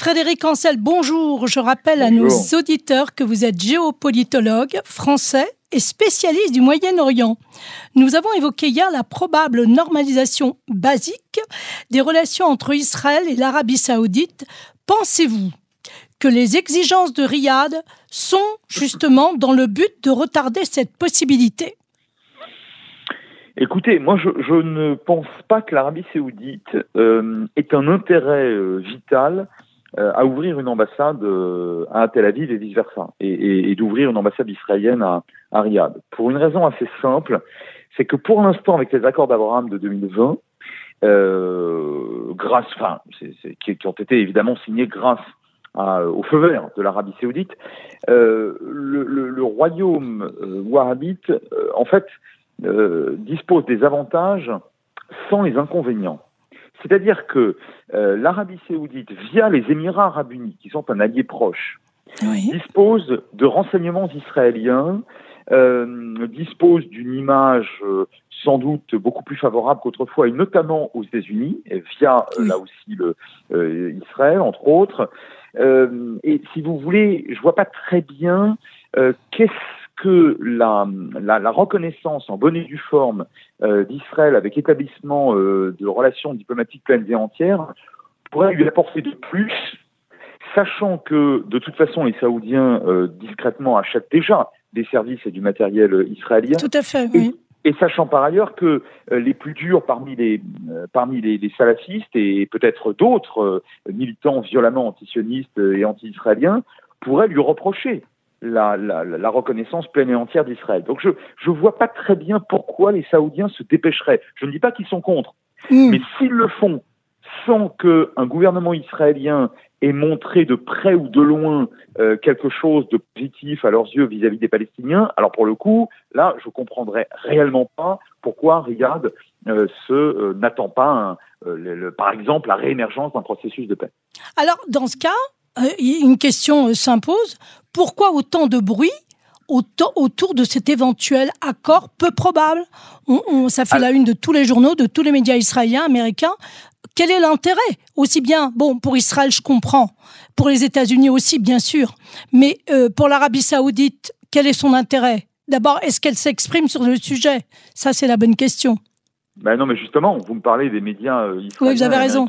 Frédéric Ancel, bonjour. Je rappelle à nos auditeurs que vous êtes géopolitologue français et spécialiste du Moyen-Orient. Nous avons évoqué hier la probable normalisation basique des relations entre Israël et l'Arabie saoudite. Pensez-vous que les exigences de Riyad sont justement dans le but de retarder cette possibilité? Écoutez, moi je, ne pense pas que l'Arabie saoudite euh, ait un intérêt euh, vital à ouvrir une ambassade euh, à Tel Aviv et vice-versa, et, d'ouvrir une ambassade israélienne à, à, Riyad. Pour une raison assez simple, c'est que pour l'instant, avec les accords d'Abraham de 2020, euh, grâce, enfin, qui, qui, ont été évidemment signés grâce à, au feu vert de l'Arabie saoudite, euh, le, le, le, royaume euh, wahhabite, en fait, dispose des avantages sans les inconvénients. C'est-à-dire que euh, l'Arabie saoudite, via les Émirats arabes unis, qui sont un allié proche, dispose de renseignements israéliens, euh, dispose d'une image euh, sans doute beaucoup plus favorable qu'autrefois, et notamment aux États-Unis, via là aussi le, Israël, entre autres. et si vous voulez, je vois pas très bien qu'est-ce que la, la, reconnaissance en bonne et due forme euh, d'Israël avec établissement euh, de relations diplomatiques pleines et entières pourrait lui apporter de plus, sachant que de toute façon les Saoudiens euh, discrètement achètent déjà des services et du matériel israélien. Tout à fait, oui. Et, sachant par ailleurs que les plus durs parmi les parmi les, les salafistes et peut-être d'autres militants violemment antisionistes et anti-israéliens pourraient lui reprocher la, la, la, reconnaissance pleine et entière d'Israël. Donc je ne vois pas très bien pourquoi les Saoudiens se dépêcheraient. Je ne dis pas qu'ils sont contre, hmm. mais s'ils le font sans qu'un gouvernement israélien ait montré de près ou de loin euh, quelque chose de positif à leurs yeux vis-à-vis des Palestiniens, alors pour le coup, là, je comprendrais réellement pas pourquoi Riyad euh, se euh, n'attend pas, le, par exemple, la réémergence d'un processus de paix. Alors, dans ce cas, une question euh, s'impose. Pourquoi autant de bruit autour de cet éventuel accord peu probable? On, Ça fait la une de tous les journaux, de tous les médias israéliens, américains. Quel est l'intérêt? Aussi bien, bon, pour Israël, je comprends. Pour les États-Unis aussi, bien sûr. Mais euh, pour l'Arabie saoudite, quel est son intérêt? D'abord, est-ce qu'elle s'exprime sur le sujet? Ça, c'est la bonne question. Ben non, mais justement, vous me parlez des médias israéliens. Oui, vous avez raison.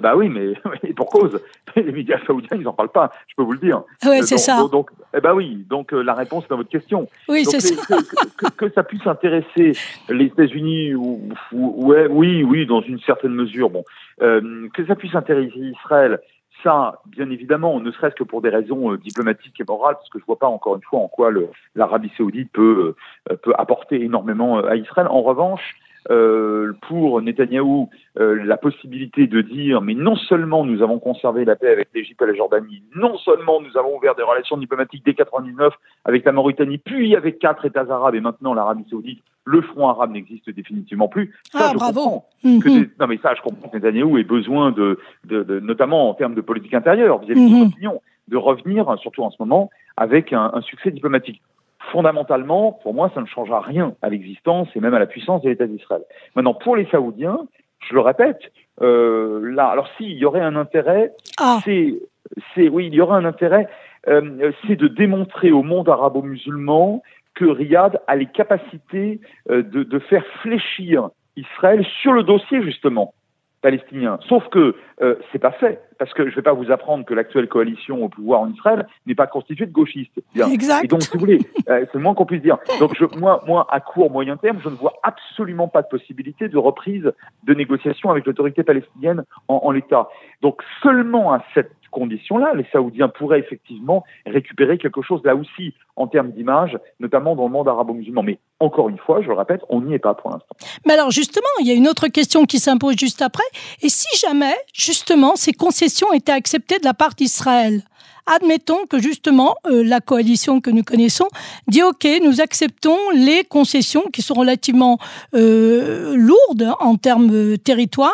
Bah oui, mais pour cause. Les médias saoudiens, ils n'en parlent pas, je peux vous le dire. Oui, c'est ça. Donc, eh ben oui, donc euh, la réponse est dans votre question. Oui, c'est ça. Que, que, ça puisse intéresser les États-Unis, ou, ouais, oui, oui, dans une certaine mesure. Bon, euh, que ça puisse intéresser Israël, ça, bien évidemment, ne serait-ce que pour des raisons euh, diplomatiques et morales, parce que je vois pas encore une fois en quoi l'Arabie Saoudite peut peut apporter énormément à Israël. En revanche, euh, pour Netanyahou euh, la possibilité de dire mais non seulement nous avons conservé la paix avec l'Égypte et la Jordanie, non seulement nous avons ouvert des relations diplomatiques dès 99 avec la Mauritanie, puis avec quatre États arabes et maintenant l'Arabie Saoudite, le front arabe n'existe définitivement plus. Ça, ah, bravo. Mhm. non mais ça, je comprends que Netanyahou ait besoin de, de, de notamment en termes de politique intérieure vis-à-vis de son mhm. opinion, de revenir, surtout en ce moment, avec un, un succès diplomatique fondamentalement, pour moi, ça ne changera rien à l'existence et même à la puissance de l'État d'Israël. Maintenant, pour les Saoudiens, je le répète, euh, là, alors s'il y aurait un intérêt, ah. c'est, c'est, oui, il y aurait un intérêt, euh, c'est de démontrer au monde arabo-musulman que Riyad a les capacités euh, de, de faire fléchir Israël sur le dossier justement palestinien. Sauf que euh, c'est pas fait, parce que je ne vais pas vous apprendre que l'actuelle coalition au pouvoir en Israël n'est pas constituée de gauchistes. Exact. Et donc, si vous voulez, euh, c'est le moins qu'on puisse dire. Donc, je, moi, moi, à court, moyen terme, je ne vois absolument pas de possibilité de reprise de négociations avec l'autorité palestinienne en, en l'état. Donc, seulement à cette conditions-là, les Saoudiens pourraient effectivement récupérer quelque chose là aussi en termes d'image, notamment dans le monde arabo-musulman. Mais encore une fois, je le répète, on n'y est pas pour l'instant. Mais alors justement, il y a une autre question qui s'impose juste après. Et si jamais, justement, ces concessions étaient acceptées de la part d'Israël Admettons que justement euh, la coalition que nous connaissons dit OK, nous acceptons les concessions qui sont relativement euh, lourdes en termes de territoire.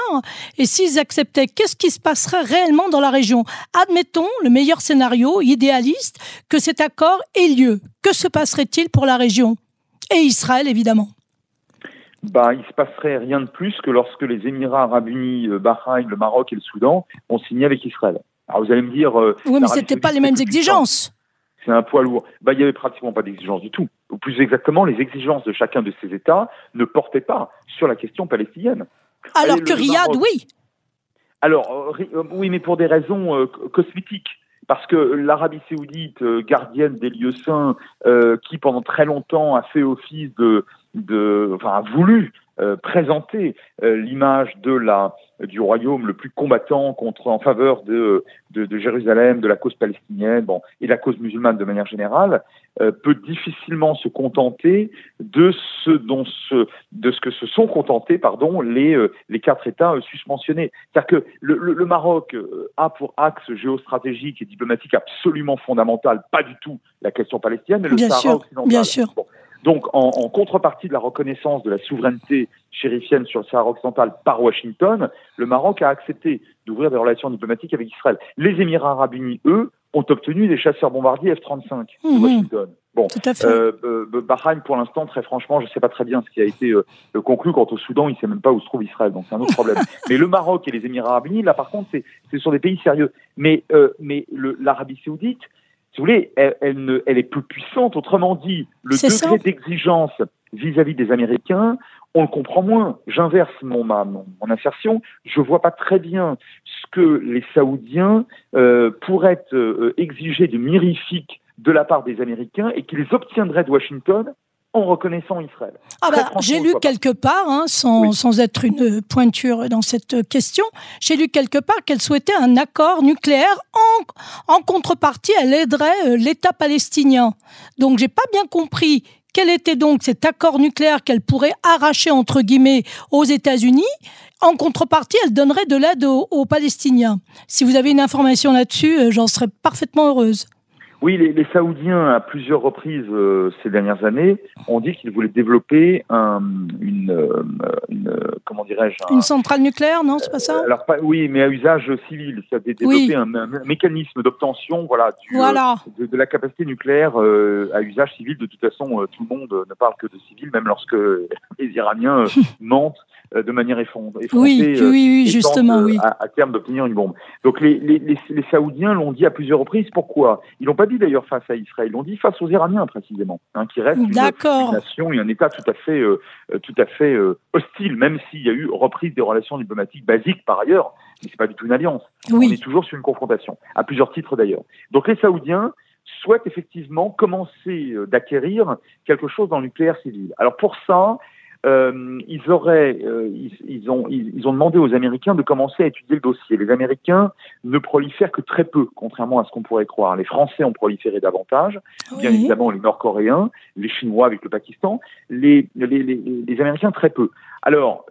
Et s'ils acceptaient, qu'est-ce qui se passerait réellement dans la région? Admettons le meilleur scénario idéaliste que cet accord ait lieu. Que se passerait-il pour la région? Et Israël évidemment bah, il se passerait rien de plus que lorsque les Émirats arabes unis, euh, Bahreïn, le Maroc et le Soudan ont signé avec Israël Alors vous allez me dire. oui, mais c'était pas les mêmes exigences. C'est un poids lourd. Bah, il n'y avait pratiquement pas d'exigences du tout. Ou plus exactement, les exigences de chacun de ces États ne portaient pas sur la question palestinienne. Alors que Riyad, oui. Alors, oui, mais pour des raisons cosmétiques parce que l'Arabie saoudite, euh, gardienne des lieux saints, euh, qui pendant très longtemps a fait office de, de enfin, a voulu euh, présenter euh, l'image de la du royaume le plus combattant contre en faveur de, de, de, Jérusalem, de la cause palestinienne, bon, et de la cause musulmane de manière générale, euh, peut difficilement se contenter de ce dont ce de ce que se sont contentés, pardon, les les quatre États susmentionnés. C'est-à-dire que le, le, le, Maroc a pour axe géostratégique et diplomatique absolument fondamental, pas du tout la question palestinienne, mais le bien Sahara sûr, occidental. Bien sûr. Bon. Donc, en, en, contrepartie de la reconnaissance de la souveraineté chérifienne sur le Sahara occidental par Washington, le Maroc a accepté d'ouvrir des relations diplomatiques avec Israël. Les Émirats arabes unis, eux, ont obtenu des chasseurs bombardiers F-35 Mhm. de Washington. Bon, Tout à fait. euh, euh, Bahreïn, pour l'instant, très franchement, je ne sais pas très bien ce qui a été euh, conclu. Quant au Soudan, il ne sait même pas où se trouve Israël, donc c'est un autre problème. mais le Maroc et les Émirats arabes unis, là, par contre, c'est ce sont des pays sérieux. Mais, euh, mais l'Arabie saoudite, si vous voulez, elle, elle, ne, elle est peu puissante. Autrement dit, le degré d'exigence vis-à-vis des Américains, on le comprend moins. J'inverse mon, ma, mon, mon assertion. Je vois pas très bien ce que les Saoudiens euh, pourraient euh, exiger de mirifique de la part des Américains et qu'ils obtiendraient de Washington en reconnaissant Israël. Ah bah, j'ai lu quelque part, hein, sans, Oui. sans être une pointure dans cette question, j'ai lu quelque part qu'elle souhaitait un accord nucléaire en, en contrepartie, elle aiderait euh, l'État palestinien. Donc j'ai pas bien compris quel était donc cet accord nucléaire qu'elle pourrait arracher entre guillemets aux États-Unis. En contrepartie, elle donnerait de l'aide aux, aux Palestiniens. Si vous avez une information là-dessus, euh, j'en serais parfaitement heureuse. Oui, les, les Saoudiens, à plusieurs reprises euh, ces dernières années, ont dit qu'ils voulaient développer un, une, euh, une, euh, comment dirais-je, un- Une centrale nucléaire, non, c'est pas ça? Alors pas, oui, mais à usage civil, c'est-à-dire Oui. développer un, un mécanisme d'obtention, voilà, du, Voilà. euh, de, de la capacité nucléaire euh, à usage civil. De toute façon, euh, tout le monde euh, ne parle que de civil, même lorsque les Iraniens euh, mentent euh, de manière effron- effrontée. Oui, oui, euh, oui, et justement, euh, oui. À, à terme d'obtenir une bombe. Donc les, les, les, les Saoudiens l'ont dit à plusieurs reprises. Pourquoi? Ils l'ont pas dit d'ailleurs face à Israël. Ils l'ont dit face aux Iraniens précisément, hein, qui restent une, une nation et un État tout à fait, euh, euh, tout à fait euh, hostile, même s'il y a eu reprise des relations diplomatiques basiques par ailleurs. Mais c'est pas du tout une alliance. On Oui. est toujours sur une confrontation, à plusieurs titres d'ailleurs. Donc les Saoudiens souhaitent effectivement commencer euh, d'acquérir quelque chose dans le nucléaire civil. Alors pour ça, euh, ils auraient, euh, ils, ils ont, ils, ils ont demandé aux Américains de commencer à étudier le dossier. Les Américains ne prolifèrent que très peu, contrairement à ce qu'on pourrait croire. Les Français ont proliféré davantage, bien Oui. évidemment les Nord-Coréens, les Chinois avec le Pakistan, les, les, les, les Américains très peu. Alors,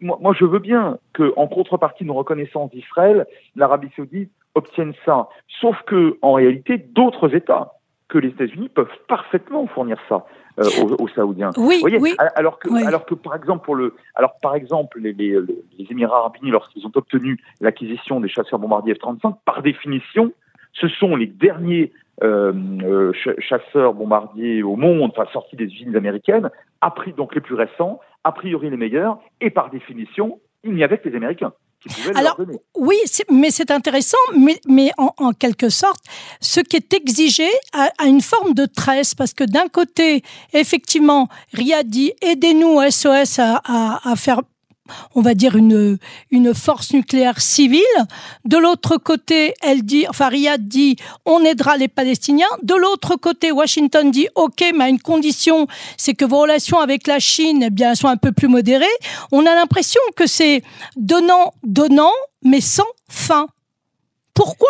moi, moi, je veux bien que, en contrepartie d'une reconnaissance d'Israël, l'Arabie Saoudite obtienne ça. Sauf que, en réalité, d'autres États que les États-Unis peuvent parfaitement fournir ça euh, aux, aux Saoudiens. Oui, Vous voyez, oui. alors que, Oui. alors que par exemple pour le, alors par exemple les, les, les Émirats Arabes Unis lorsqu'ils ont obtenu l'acquisition des chasseurs bombardiers F-35, par définition, ce sont les derniers euh, euh, ch- chasseurs bombardiers au monde, enfin sortis des usines américaines, a pris donc les plus récents, a priori les meilleurs, et par définition, il n'y avait que les Américains qui pouvaient Alors, leur donner. Oui, mais c'est intéressant, mais, mais en, en quelque sorte, ce qui est exigé a, a une forme de tresse, parce que d'un côté, effectivement, Riyad dit aidez-nous SOS à, à, à faire on va dire une, une force nucléaire civile. De l'autre côté, elle dit, enfin Riyad dit, on aidera les Palestiniens. De l'autre côté, Washington dit, ok, mais à une condition, c'est que vos relations avec la Chine, eh bien, sont un peu plus modérées. On a l'impression que c'est donnant, donnant, mais sans fin. Pourquoi?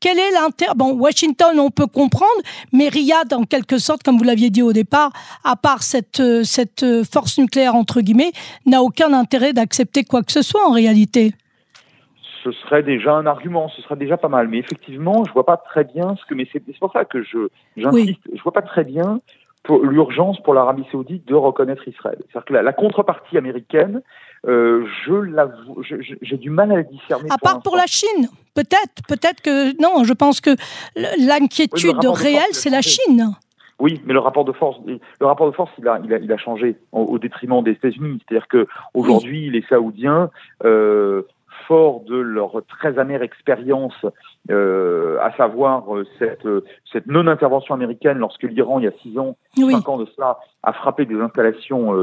Quel est l'intérêt Bon, Washington, on peut comprendre, mais Riyad, en quelque sorte, comme vous l'aviez dit au départ, à part cette, euh, cette euh, force nucléaire, entre guillemets, n'a aucun intérêt d'accepter quoi que ce soit en réalité. ce serait déjà un argument, ce serait déjà pas mal. Mais effectivement, je vois pas très bien ce que. Mais c'est pour ça que je j'insiste. Je vois pas très bien l'urgence pour l'Arabie Saoudite de reconnaître Israël. C'est-à-dire que la, la contrepartie américaine, euh, je l'avoue, j'ai du mal à la discerner. À part pour la. Chine, peut-être, peut-être que non. Je pense que Oui, l'inquiétude réelle, force, c'est la. Chine. Oui, mais le rapport de force, le rapport de force, il a, il a, il a changé au, au détriment des États-Unis. C'est-à-dire que aujourd'hui, les Saoudiens euh, fort de leur très amère expérience, euh, à savoir euh, cette, euh, cette non-intervention américaine lorsque l'Iran, il y a six ans, cinq ans de cela, a frappé des installations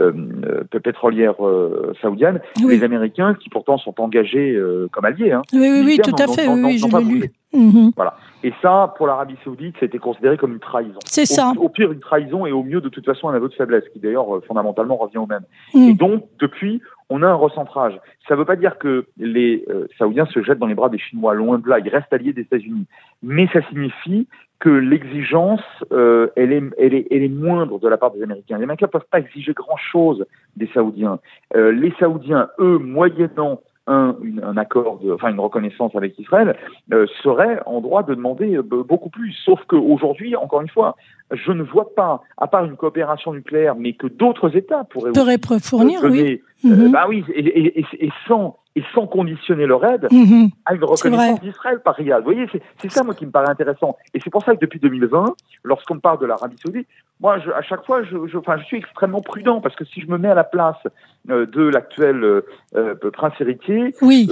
euh, pétrolières saoudiennes, les Américains, qui pourtant sont engagés comme alliés. Hein, oui, oui, oui, tout à fait, oui, je l'ai lu. Mhm. Voilà. Et ça, pour l'Arabie Saoudite, été considéré comme une trahison. C'est ça. Au, pire, une trahison et au mieux, de toute façon, un aveu de faiblesse, qui d'ailleurs, euh, fondamentalement, revient au même. Mm. Et donc, depuis, on a un recentrage. Ça ne veut pas dire que les euh, Saoudiens se jettent dans les bras des Chinois, loin de là, ils restent alliés des États-Unis. Mais ça signifie que l'exigence, euh, elle, est, elle, est, elle est moindre de la part des Américains. Les Américains ne peuvent pas exiger grand-chose des Saoudiens. les Saoudiens, eux, moyennant un, un accord, de, enfin une reconnaissance avec Israël, euh, serait en droit de demander euh, beaucoup plus. Sauf qu'aujourd'hui, encore une fois, je ne vois pas, à part une coopération nucléaire, mais que d'autres États pourraient, fournir, oui. Euh, bah oui, et, et, sans et sans conditionner leur aide mhm. à une reconnaissance d'Israël par Riyad. Vous voyez, c'est ça moi qui me paraît intéressant. Et c'est pour ça que depuis 2020, lorsqu'on parle de l'Arabie Saoudite, moi, je, à chaque fois, je, je, enfin, je suis extrêmement prudent parce que si je me mets à la place euh, de l'actuel euh, euh, prince héritier, oui.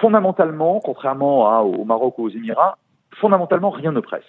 fondamentalement, contrairement au Maroc ou aux Émirats, fondamentalement, rien ne presse.